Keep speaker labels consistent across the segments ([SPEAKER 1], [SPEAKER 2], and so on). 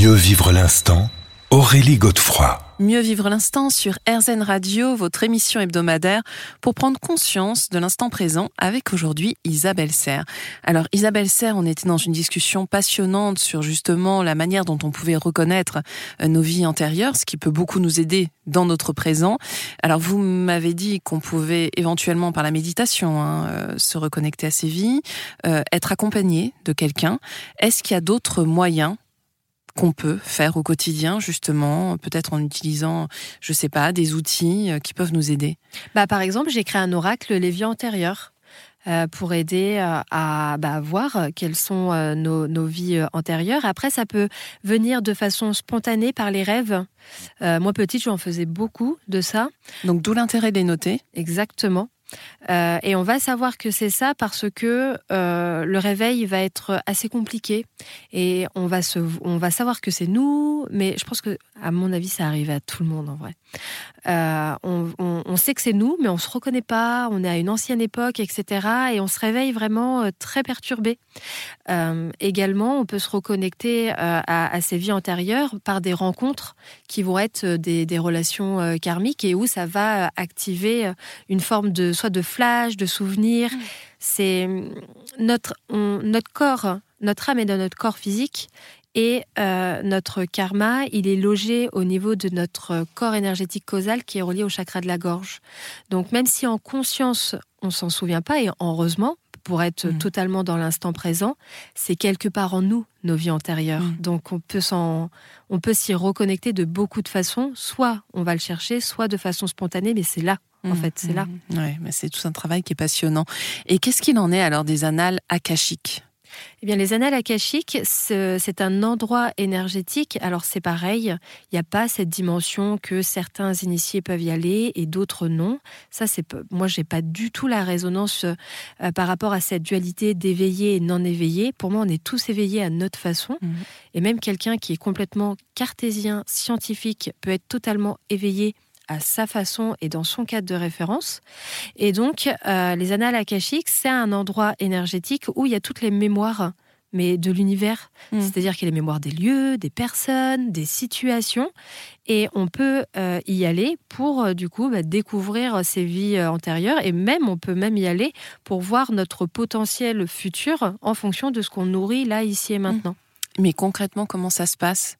[SPEAKER 1] Mieux vivre l'instant, Aurélie Godefroy.
[SPEAKER 2] Mieux vivre l'instant sur RZN Radio, votre émission hebdomadaire pour prendre conscience de l'instant présent avec aujourd'hui Isabelle Serre. Alors Isabelle Serre, on était dans une discussion passionnante sur justement la manière dont on pouvait reconnaître euh, nos vies antérieures, ce qui peut beaucoup nous aider dans notre présent. Alors vous m'avez dit qu'on pouvait éventuellement par la méditation hein, euh, se reconnecter à ses vies, euh, être accompagné de quelqu'un. Est-ce qu'il y a d'autres moyens qu'on peut faire au quotidien, justement, peut-être en utilisant, je sais pas, des outils euh, qui peuvent nous aider?
[SPEAKER 3] Bah, Par exemple, j'ai créé un oracle les vies antérieures. Euh, pour aider euh, à bah, voir quelles sont nos, nos, vies antérieures. Après, ça peut venir de façon spontanée par les rêves. moi, petite, j'en faisais beaucoup de ça.
[SPEAKER 2] Donc, d'où l'intérêt des noter.
[SPEAKER 3] Exactement. Euh, et on va savoir que c'est ça parce que euh, le réveil va être assez compliqué et on va, se, on va savoir que c'est nous, mais je pense que, à mon avis, ça arrive à tout le monde en vrai. Euh, on, sait que c'est nous, mais on se reconnaît pas, on est à une ancienne époque, etc. Et on se réveille vraiment très perturbé. également, on peut se reconnecter à, à, ses vies antérieures par des rencontres qui vont être des, des relations karmiques et où ça va activer une forme de soit de flash, de souvenirs. Mm. C'est notre, notre corps, notre âme est dans notre corps physique et euh, notre karma, il est logé au niveau de notre corps énergétique causal qui est relié au chakra de la gorge. Donc même si en conscience, on s'en souvient pas, et heureusement, pour être mm. totalement dans l'instant présent, c'est quelque part en nous, nos vies antérieures. Mm. Donc on peut on peut s'y reconnecter de beaucoup de façons. Soit on va le chercher, soit de façon spontanée, mais c'est là en fait, c'est là.
[SPEAKER 2] Mmh, mmh. mais c'est tout un travail qui est passionnant. Et qu'est-ce qu'il en est alors des annales akashiques?
[SPEAKER 3] Eh bien, les annales akashiques, c'est un endroit énergétique. Alors, c'est pareil, il n'y a pas cette dimension que certains initiés peuvent y aller et d'autres non. Ça, c'est moi, j'ai pas du tout la résonance euh, par rapport à cette dualité d'éveillé et non éveillé. Pour moi, on est tous éveillés à notre façon. Mmh. Et même quelqu'un qui est complètement cartésien, scientifique, peut être totalement éveillé à sa façon et dans son cadre de référence. Et donc, euh, les annales akashiques, c'est un endroit énergétique où il y a toutes les mémoires mais de l'univers. Hmm. C'est-à-dire qu'il y a les mémoires des lieux, des personnes, des situations, et on peut euh, y aller pour euh, du coup bah, découvrir ses vies antérieures, et même on peut même y aller pour voir notre potentiel futur en fonction de ce qu'on nourrit là, ici et hmm. maintenant.
[SPEAKER 2] Mais concrètement, comment ça se passe?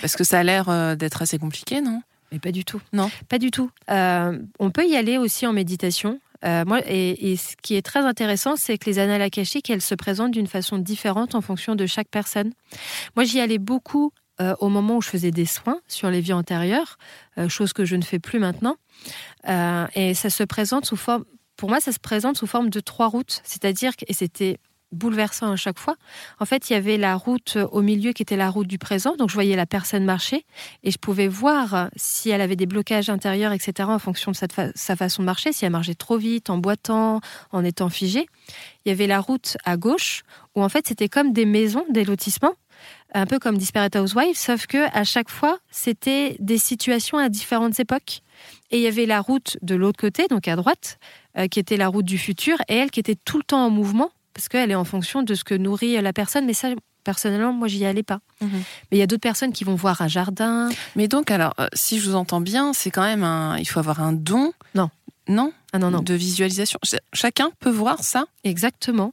[SPEAKER 2] Parce que ça a l'air d'être assez compliqué, non?
[SPEAKER 3] Mais pas du tout. Non. Pas du tout. Euh, on peut y aller aussi en méditation. Euh, moi, et, ce qui est très intéressant, c'est que les annales akashiques, elles se présentent d'une façon différente en fonction de chaque personne. Moi, j'y allais beaucoup euh, au moment où je faisais des soins sur les vies antérieures, chose que je ne fais plus maintenant. et ça se présente sous forme, pour moi, ça se présente sous forme de trois routes. C'est-à-dire et c'était bouleversant à chaque fois. En fait, il y avait la route au milieu qui était la route du présent, donc je voyais la personne marcher et je pouvais voir si elle avait des blocages intérieurs, etc., en fonction de sa, façon de marcher, si elle marchait trop vite, en boitant, en étant figée. Il y avait la route à gauche où en fait c'était comme des maisons, des lotissements, un peu comme Disparate Housewives, sauf que à chaque fois c'était des situations à différentes époques. Et il y avait la route de l'autre côté, donc à droite, euh, qui était la route du futur, et elle qui était tout le temps en mouvement parce qu'elle est en fonction de ce que nourrit la personne. Mais ça, personnellement, moi, j'y allais pas. Mhm. Mais il y a d'autres personnes qui vont voir un jardin.
[SPEAKER 2] Mais donc, alors, euh, si je vous entends bien, c'est quand même un. Il faut avoir un don.
[SPEAKER 3] Non.
[SPEAKER 2] Non?
[SPEAKER 3] Ah non, non.
[SPEAKER 2] De visualisation. Chacun peut voir ça?
[SPEAKER 3] Exactement.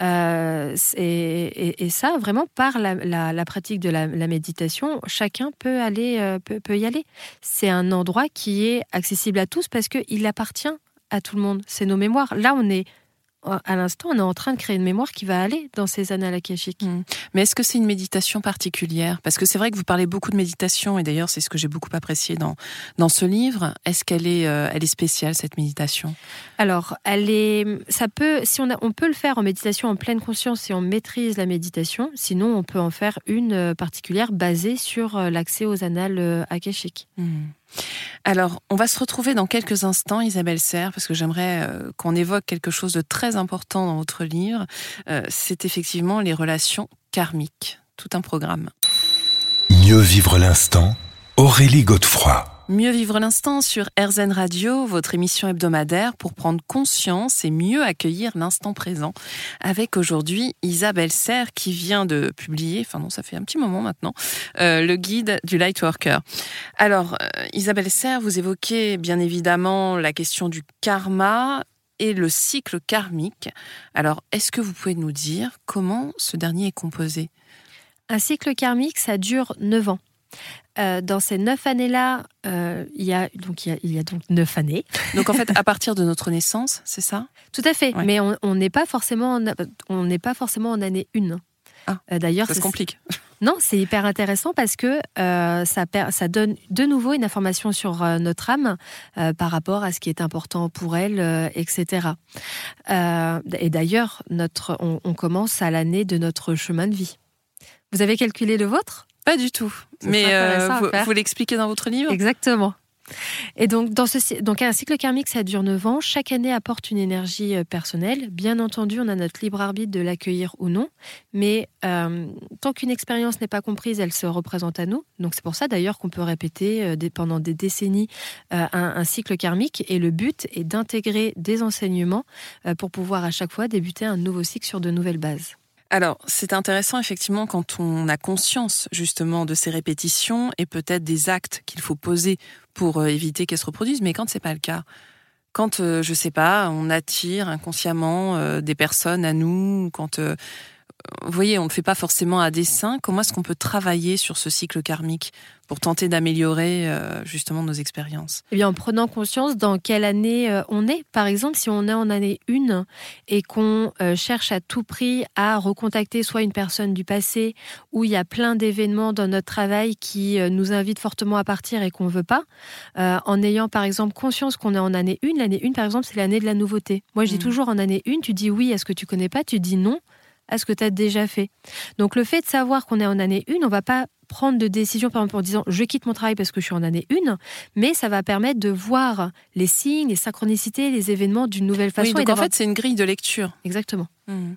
[SPEAKER 3] Euh, et, ça, vraiment, par la, pratique de la, méditation, chacun peut aller, euh, peut, y aller. C'est un endroit qui est accessible à tous parce qu'il appartient à tout le monde. C'est nos mémoires. Là, on est à l'instant, on est en train de créer une mémoire qui va aller dans ces annales akashiques. Hmm.
[SPEAKER 2] Mais est-ce que c'est une méditation particulière? Parce que c'est vrai que vous parlez beaucoup de méditation, et d'ailleurs, c'est ce que j'ai beaucoup apprécié dans, dans ce livre. Est-ce qu'elle est, euh, elle est spéciale, cette méditation?
[SPEAKER 3] Alors, elle est, ça peut, si on, a, on peut le faire en méditation en pleine conscience si on maîtrise la méditation. Sinon, on peut en faire une euh, particulière basée sur euh, l'accès aux annales akashiques. Hmm.
[SPEAKER 2] Alors, on va se retrouver dans quelques instants, Isabelle Serre, parce que j'aimerais euh, qu'on évoque quelque chose de très important dans votre livre. Euh, c'est effectivement les relations karmiques, tout un programme.
[SPEAKER 1] Mieux vivre l'instant Aurélie Godefroy.
[SPEAKER 2] Mieux vivre l'instant sur RZN Radio, votre émission hebdomadaire pour prendre conscience et mieux accueillir l'instant présent. Avec aujourd'hui Isabelle Serre qui vient de publier, enfin non, ça fait un petit moment maintenant, euh, le guide du Lightworker. Alors, euh, Isabelle Serre, vous évoquez bien évidemment la question du karma et le cycle karmique. Alors, est-ce que vous pouvez nous dire comment ce dernier est composé?
[SPEAKER 3] Un cycle karmique, ça dure 9 ans. Euh, dans ces neuf années-là, euh, il, y a, donc, il, y a, donc neuf années.
[SPEAKER 2] Donc en fait, à partir de notre naissance, c'est ça?
[SPEAKER 3] Tout à fait. Mais on n'est pas forcément, en, on pas forcément en année une.
[SPEAKER 2] Ah, euh, D'ailleurs, ça se complique.
[SPEAKER 3] Non, c'est hyper intéressant parce que ça, ça donne de nouveau une information sur notre âme par rapport à ce qui est important pour elle, etc. et d'ailleurs, notre, on, on commence à l'année de notre chemin de vie. Vous avez calculé le vôtre?
[SPEAKER 2] Pas du tout. Mais euh, vous, l'expliquez dans votre livre
[SPEAKER 3] Exactement. Et donc, dans ce, donc, un cycle karmique, ça dure 9 ans. Chaque année apporte une énergie euh, personnelle. Bien entendu, on a notre libre arbitre de l'accueillir ou non. Mais euh, tant qu'une expérience n'est pas comprise, elle se représente à nous. Donc, c'est pour ça d'ailleurs qu'on peut répéter pendant des décennies un, cycle karmique. Et le but est d'intégrer des enseignements pour pouvoir à chaque fois débuter un nouveau cycle sur de nouvelles bases.
[SPEAKER 2] Alors, c'est intéressant effectivement quand on a conscience justement de ces répétitions et peut-être des actes qu'il faut poser pour euh, éviter qu'elles se reproduisent, mais quand c'est pas le cas, quand euh, je sais pas, on attire inconsciemment euh, des personnes à nous, quand vous voyez, on ne fait pas forcément à dessein. Comment est-ce qu'on peut travailler sur ce cycle karmique pour tenter d'améliorer euh, justement nos expériences?
[SPEAKER 3] Eh bien, en prenant conscience dans quelle année euh, on est. Par exemple, si on est en année 1 et qu'on euh, cherche à tout prix à recontacter soit une personne du passé où il y a plein d'événements dans notre travail qui nous invitent fortement à partir et qu'on ne veut pas, en ayant par exemple conscience qu'on est en année 1, l'année 1 par exemple, c'est l'année de la nouveauté. Moi, je dis mmh. toujours en année 1, tu dis oui à ce que tu connais pas, tu dis non à ce que tu as déjà fait. Donc le fait de savoir qu'on est en année 1, on va pas prendre de décision par exemple en disant je quitte mon travail parce que je suis en année 1, mais ça va permettre de voir les signes, les synchronicités, les événements d'une nouvelle façon.
[SPEAKER 2] Oui, donc en fait c'est une grille de lecture.
[SPEAKER 3] Exactement.
[SPEAKER 2] Mmh.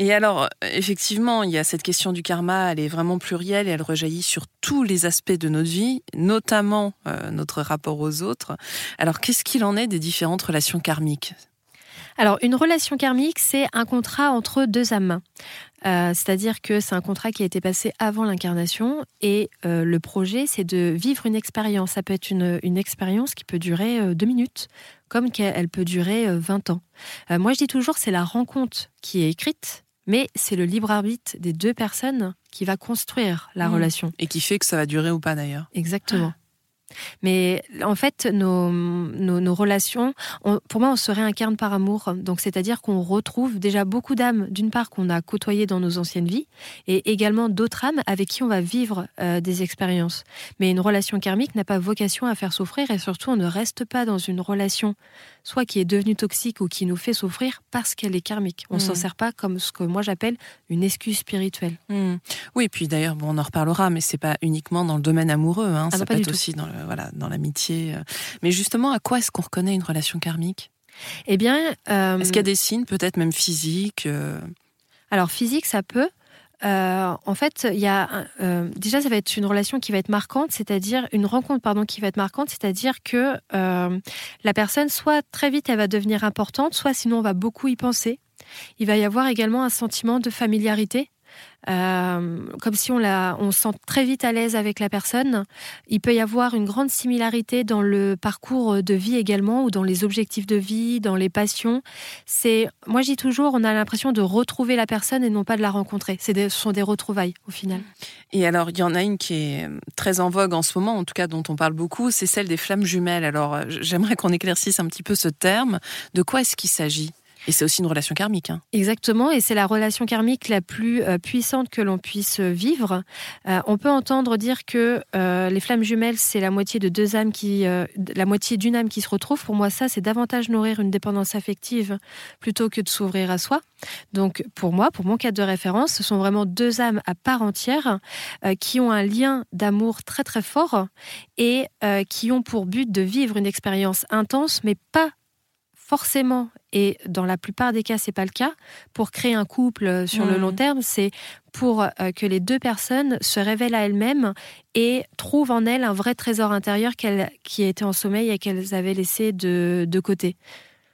[SPEAKER 2] Et alors, effectivement, il y a cette question du karma, elle est vraiment plurielle et elle rejaillit sur tous les aspects de notre vie, notamment euh, notre rapport aux autres. Alors, qu'est-ce qu'il en est des différentes relations karmiques?
[SPEAKER 3] Alors, une relation karmique, c'est un contrat entre deux âmes. Euh, c'est-à-dire que c'est un contrat qui a été passé avant l'incarnation et euh, le projet, c'est de vivre une expérience. Ça peut être une, expérience qui peut durer euh, deux minutes, comme qu'elle peut durer 20 ans. moi, je dis toujours, c'est la rencontre qui est écrite, mais c'est le libre arbitre des deux personnes qui va construire la mmh. relation.
[SPEAKER 2] Et qui fait que ça va durer ou pas d'ailleurs.
[SPEAKER 3] Exactement. Mais en fait, nos, nos, relations, pour moi, on se réincarne par amour. Donc, c'est-à-dire qu'on retrouve déjà beaucoup d'âmes, d'une part, qu'on a côtoyées dans nos anciennes vies, et également d'autres âmes avec qui on va vivre euh, des expériences. Mais une relation karmique n'a pas vocation à faire souffrir, et surtout, on ne reste pas dans une relation soit qui est devenue toxique ou qui nous fait souffrir parce qu'elle est karmique. On ne s'en mmh. sert pas comme ce que moi j'appelle une excuse spirituelle.
[SPEAKER 2] Mmh. Oui, et puis d'ailleurs, bon, on en reparlera, mais c'est pas uniquement dans le domaine amoureux, hein, ah ça peut être aussi dans voilà, dans l'amitié. Euh. Mais justement, à quoi est-ce qu'on reconnaît une relation karmique?
[SPEAKER 3] Eh bien,
[SPEAKER 2] euh, est-ce qu'il y a des signes, peut-être même physiques euh?
[SPEAKER 3] Alors physique, ça peut. en fait, il y a déjà ça va être une relation qui va être marquante, c'est-à-dire une rencontre pardon qui va être marquante, c'est-à-dire que la personne soit très vite elle va devenir importante, soit sinon on va beaucoup y penser. Il va y avoir également un sentiment de familiarité euh, comme si on, la, on se sent très vite à l'aise avec la personne. Il peut y avoir une grande similarité dans le parcours de vie également, ou dans les objectifs de vie, dans les passions. C'est, moi, je dis toujours, on a l'impression de retrouver la personne et non pas de la rencontrer. Ce sont des retrouvailles au final.
[SPEAKER 2] Et alors, il y en a une qui est très en vogue en ce moment, en tout cas dont on parle beaucoup, c'est celle des flammes jumelles. Alors, j'aimerais qu'on éclaircisse un petit peu ce terme. De quoi est-ce qu'il s'agit? Et c'est aussi une relation karmique. Hein.
[SPEAKER 3] Exactement, et c'est la relation karmique la plus euh, puissante que l'on puisse vivre. Euh, on peut entendre dire que euh, les flammes jumelles, c'est la moitié de deux âmes qui, la moitié d'une âme qui se retrouve. Pour moi, ça, c'est davantage nourrir une dépendance affective plutôt que de s'ouvrir à soi. Donc, pour moi, pour mon cadre de référence, ce sont vraiment deux âmes à part entière qui ont un lien d'amour très très fort et qui ont pour but de vivre une expérience intense, mais pas forcément, et dans la plupart des cas, c'est pas le cas, pour créer un couple sur le
[SPEAKER 2] Mhm.
[SPEAKER 3] long terme, c'est pour euh, que les deux personnes se révèlent à elles-mêmes et trouvent en elles un vrai trésor intérieur qu'elles- qui était en sommeil et qu'elles avaient laissé de, de côté.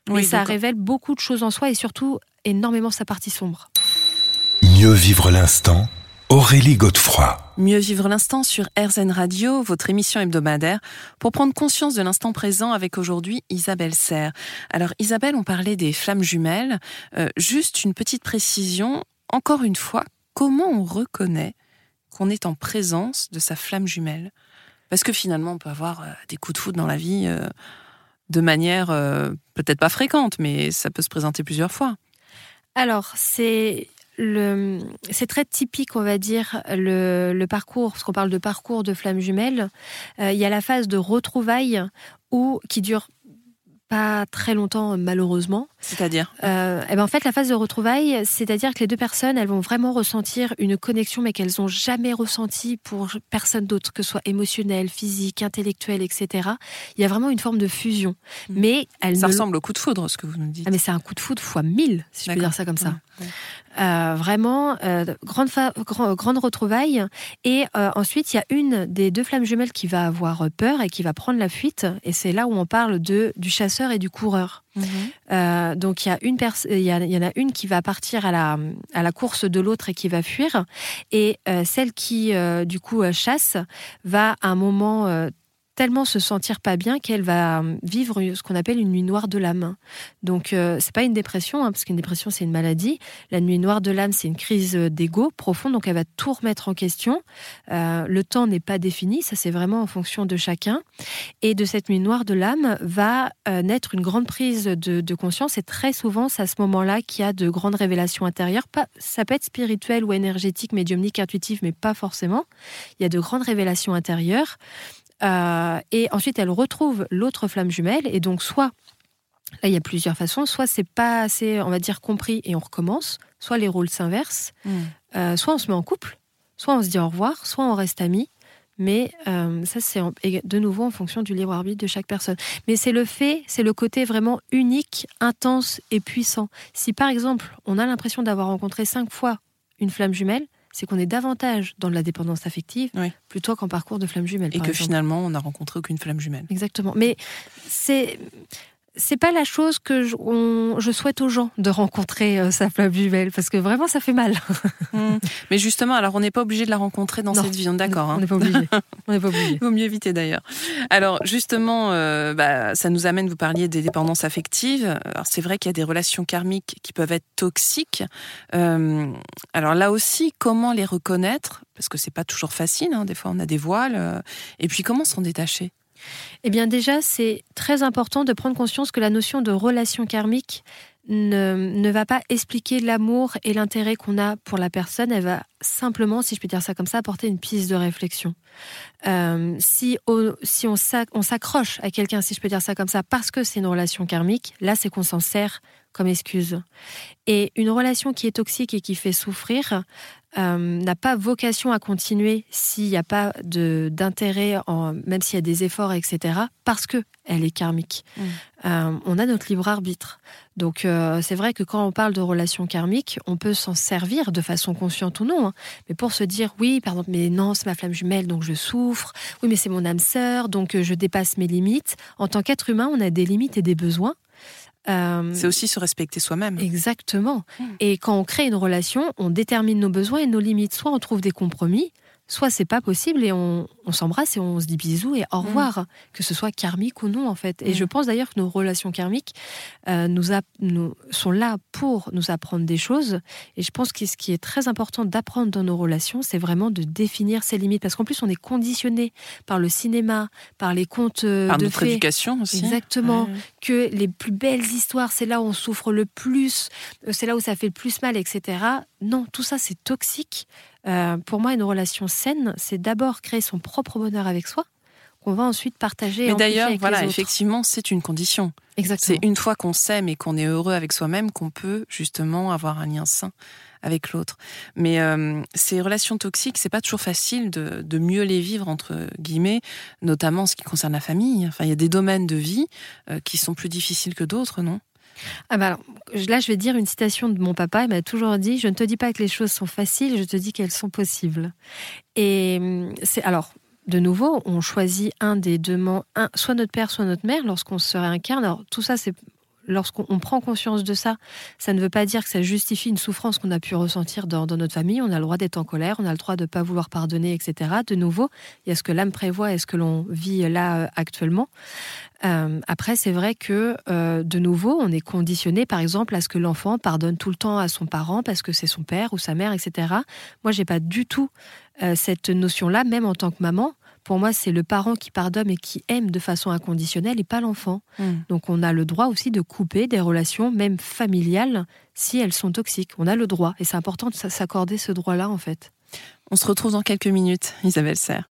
[SPEAKER 2] Oui,
[SPEAKER 3] et ça révèle beaucoup de choses en soi et surtout énormément sa partie sombre.
[SPEAKER 1] Mieux vivre l'instant, Aurélie Godefroy.
[SPEAKER 2] Mieux vivre l'instant sur RZN Radio, votre émission hebdomadaire, pour prendre conscience de l'instant présent avec aujourd'hui Isabelle Serre. Alors Isabelle, on parlait des flammes jumelles. Euh, juste une petite précision, encore une fois, comment on reconnaît qu'on est en présence de sa flamme jumelle? Parce que finalement, on peut avoir euh, des coups de foudre dans la vie euh, de manière euh, peut-être pas fréquente, mais ça peut se présenter plusieurs fois.
[SPEAKER 3] Alors, c'est c'est très typique, on va dire, le, parcours, parce qu'on parle de parcours de flammes jumelles. Euh, il y a la phase de retrouvailles où, qui dure pas très longtemps, malheureusement.
[SPEAKER 2] C'est-à-dire
[SPEAKER 3] Euh, et ben en fait, la phase de retrouvailles, c'est-à-dire que les deux personnes, elles vont vraiment ressentir une connexion, mais qu'elles n'ont jamais ressentie pour personne d'autre, que ce soit émotionnelle, physique, intellectuelle, etc. Il y a vraiment une forme de fusion.
[SPEAKER 2] Mm.
[SPEAKER 3] Mais elles
[SPEAKER 2] Ça
[SPEAKER 3] ne-
[SPEAKER 2] ressemble au coup de foudre, ce que vous nous dites.
[SPEAKER 3] Ah, mais c'est un coup de foudre fois 1000, si je peux dire ça comme ça.
[SPEAKER 2] Ouais, ouais.
[SPEAKER 3] Euh, vraiment, euh, grande, fa- grand- grande retrouvaille. Et euh, ensuite, il y a une des deux flammes jumelles qui va avoir peur et qui va prendre la fuite. Et c'est là où on parle de, du chasseur et du coureur.
[SPEAKER 2] Mhm.
[SPEAKER 3] Euh, donc il y, a une il, y en a une qui va partir à la, à la course de l'autre et qui va fuir. Et euh, celle qui, euh, du coup, chasse va à un moment tellement se sentir pas bien qu'elle va euh, vivre ce qu'on appelle une nuit noire de l'âme. Donc euh, c'est pas une dépression, hein, parce qu'une dépression c'est une maladie. La nuit noire de l'âme c'est une crise d'ego profonde, donc elle va tout remettre en question. Euh, le temps n'est pas défini, ça c'est vraiment en fonction de chacun. Et de cette nuit noire de l'âme va euh, naître une grande prise de, de conscience. Et très souvent, c'est à ce moment-là qu'il y a de grandes révélations intérieures. Pas, ça peut être spirituel ou énergétique, médiumnique, intuitive, mais pas forcément. Il y a de grandes révélations intérieures. Euh, et ensuite, elle retrouve l'autre flamme jumelle. Et donc, soit, là, il y a plusieurs façons. Soit c'est pas assez, on va dire, compris et on recommence. Soit les rôles s'inversent.
[SPEAKER 2] Mhm.
[SPEAKER 3] Euh, soit on se met en couple. Soit on se dit au revoir. Soit on reste amis. Mais euh, ça, c'est de nouveau en fonction du libre arbitre de chaque personne. Mais c'est le fait, c'est le côté vraiment unique, intense et puissant. Si par exemple, on a l'impression d'avoir rencontré cinq fois une flamme jumelle, c'est qu'on est davantage dans de la dépendance affective
[SPEAKER 2] Oui.
[SPEAKER 3] plutôt qu'en parcours de flamme jumelle.
[SPEAKER 2] Et
[SPEAKER 3] par
[SPEAKER 2] que
[SPEAKER 3] exemple.
[SPEAKER 2] finalement, on n'a rencontré aucune flamme jumelle.
[SPEAKER 3] Exactement. Mais c'est c'est pas la chose que je, on- je souhaite aux gens de rencontrer euh, sa flamme jumelle parce que vraiment ça fait mal.
[SPEAKER 2] Hmm. Mais justement, alors on n'est pas obligé de la rencontrer dans
[SPEAKER 3] Non.
[SPEAKER 2] cette vie, d'accord.
[SPEAKER 3] On
[SPEAKER 2] hein.
[SPEAKER 3] n'est pas obligé. On n'est pas obligé.
[SPEAKER 2] Il vaut mieux éviter d'ailleurs. Alors justement, euh, bah, ça nous amène, vous parliez des dépendances affectives. Alors c'est vrai qu'il y a des relations karmiques qui peuvent être toxiques. Euh, alors là aussi, comment les reconnaître? Parce que c'est pas toujours facile. hein. Des fois, on a des voiles. euh, et puis comment s'en détacher?
[SPEAKER 3] Eh bien déjà, c'est très important de prendre conscience que la notion de relation karmique ne, ne va pas expliquer l'amour et l'intérêt qu'on a pour la personne. Elle va simplement, si je peux dire ça comme ça, apporter une piste de réflexion. Euh, si si on s'accroche à quelqu'un, si je peux dire ça comme ça, parce que c'est une relation karmique, là, c'est qu'on s'en sert comme excuse. Et une relation qui est toxique et qui fait souffrir euh, n'a pas vocation à continuer s'il n'y a pas d'intérêt, même s'il y a des efforts, etc., parce que elle est karmique.
[SPEAKER 2] Mm.
[SPEAKER 3] Euh, on a notre libre arbitre. Donc euh, c'est vrai que quand on parle de relation karmique, on peut s'en servir de façon consciente ou non, hein. mais pour se dire oui, pardon, mais non, c'est ma flamme jumelle, donc je souffre. Oui, mais c'est mon âme sœur, donc je dépasse mes limites. En tant qu'être humain, on a des limites et des besoins. Euh,
[SPEAKER 2] C'est aussi se respecter soi-même.
[SPEAKER 3] Exactement.
[SPEAKER 2] Mm.
[SPEAKER 3] Et quand on crée une relation, on détermine nos besoins et nos limites. Soit on trouve des compromis, soit c'est pas possible et on, on s'embrasse et on se dit bisous et au revoir, que ce soit karmique ou non en fait. Et
[SPEAKER 2] Mm.
[SPEAKER 3] je pense d'ailleurs que nos relations karmiques euh, nous, a- nous- sont là pour nous apprendre des choses. Et je pense que ce qui est très important d'apprendre dans nos relations, c'est vraiment de définir ses limites. Parce qu'en plus, on est conditionné par le cinéma, par les contes euh,
[SPEAKER 2] Par
[SPEAKER 3] de
[SPEAKER 2] notre
[SPEAKER 3] fées.
[SPEAKER 2] éducation aussi.
[SPEAKER 3] Exactement que les plus belles histoires, c'est là où on souffre le plus, euh, c'est là où ça fait le plus mal, etc. Non, tout ça, c'est toxique. Euh, pour moi, une relation saine, c'est d'abord créer son propre bonheur avec soi, qu'on va ensuite partager.
[SPEAKER 2] Mais d'ailleurs, voilà, effectivement, c'est une condition.
[SPEAKER 3] Exactement.
[SPEAKER 2] C'est une fois qu'on s'aime et qu'on est heureux avec soi-même qu'on peut justement avoir un lien sain avec l'autre. Mais euh, ces relations toxiques, c'est pas toujours facile de, de, mieux les vivre entre guillemets, notamment en ce qui concerne la famille. Enfin, il y a des domaines de vie euh, qui sont plus difficiles que d'autres, non?
[SPEAKER 3] Ah bah là, je vais dire une citation de mon papa. Il m'a toujours dit Je ne te dis pas que les choses sont faciles, je te dis qu'elles sont possibles. Et hum, c'est alors de nouveau, on choisit un des deux, un, soit notre père, soit notre mère, lorsqu'on se réincarne. Alors, tout ça, c'est lorsqu'on prend conscience de ça, ça ne veut pas dire que ça justifie une souffrance qu'on a pu ressentir dans, notre famille. On a le droit d'être en colère, on a le droit de ne pas vouloir pardonner, etc. De nouveau, il y a ce que l'âme prévoit et ce que l'on vit là euh, actuellement. Euh, après, c'est vrai que euh, de nouveau, on est conditionné, par exemple, à ce que l'enfant pardonne tout le temps à son parent parce que c'est son père ou sa mère, etc. Moi, j'ai pas du tout cette notion-là, même en tant que maman pour moi, c'est le parent qui pardonne et qui aime de façon inconditionnelle et pas l'enfant. Hmm. Donc on a le droit aussi de couper des relations, même familiales, si elles sont toxiques. On a le droit et c'est important de s'accorder ce droit-là en fait.
[SPEAKER 2] On se retrouve dans quelques minutes, Isabelle Serre.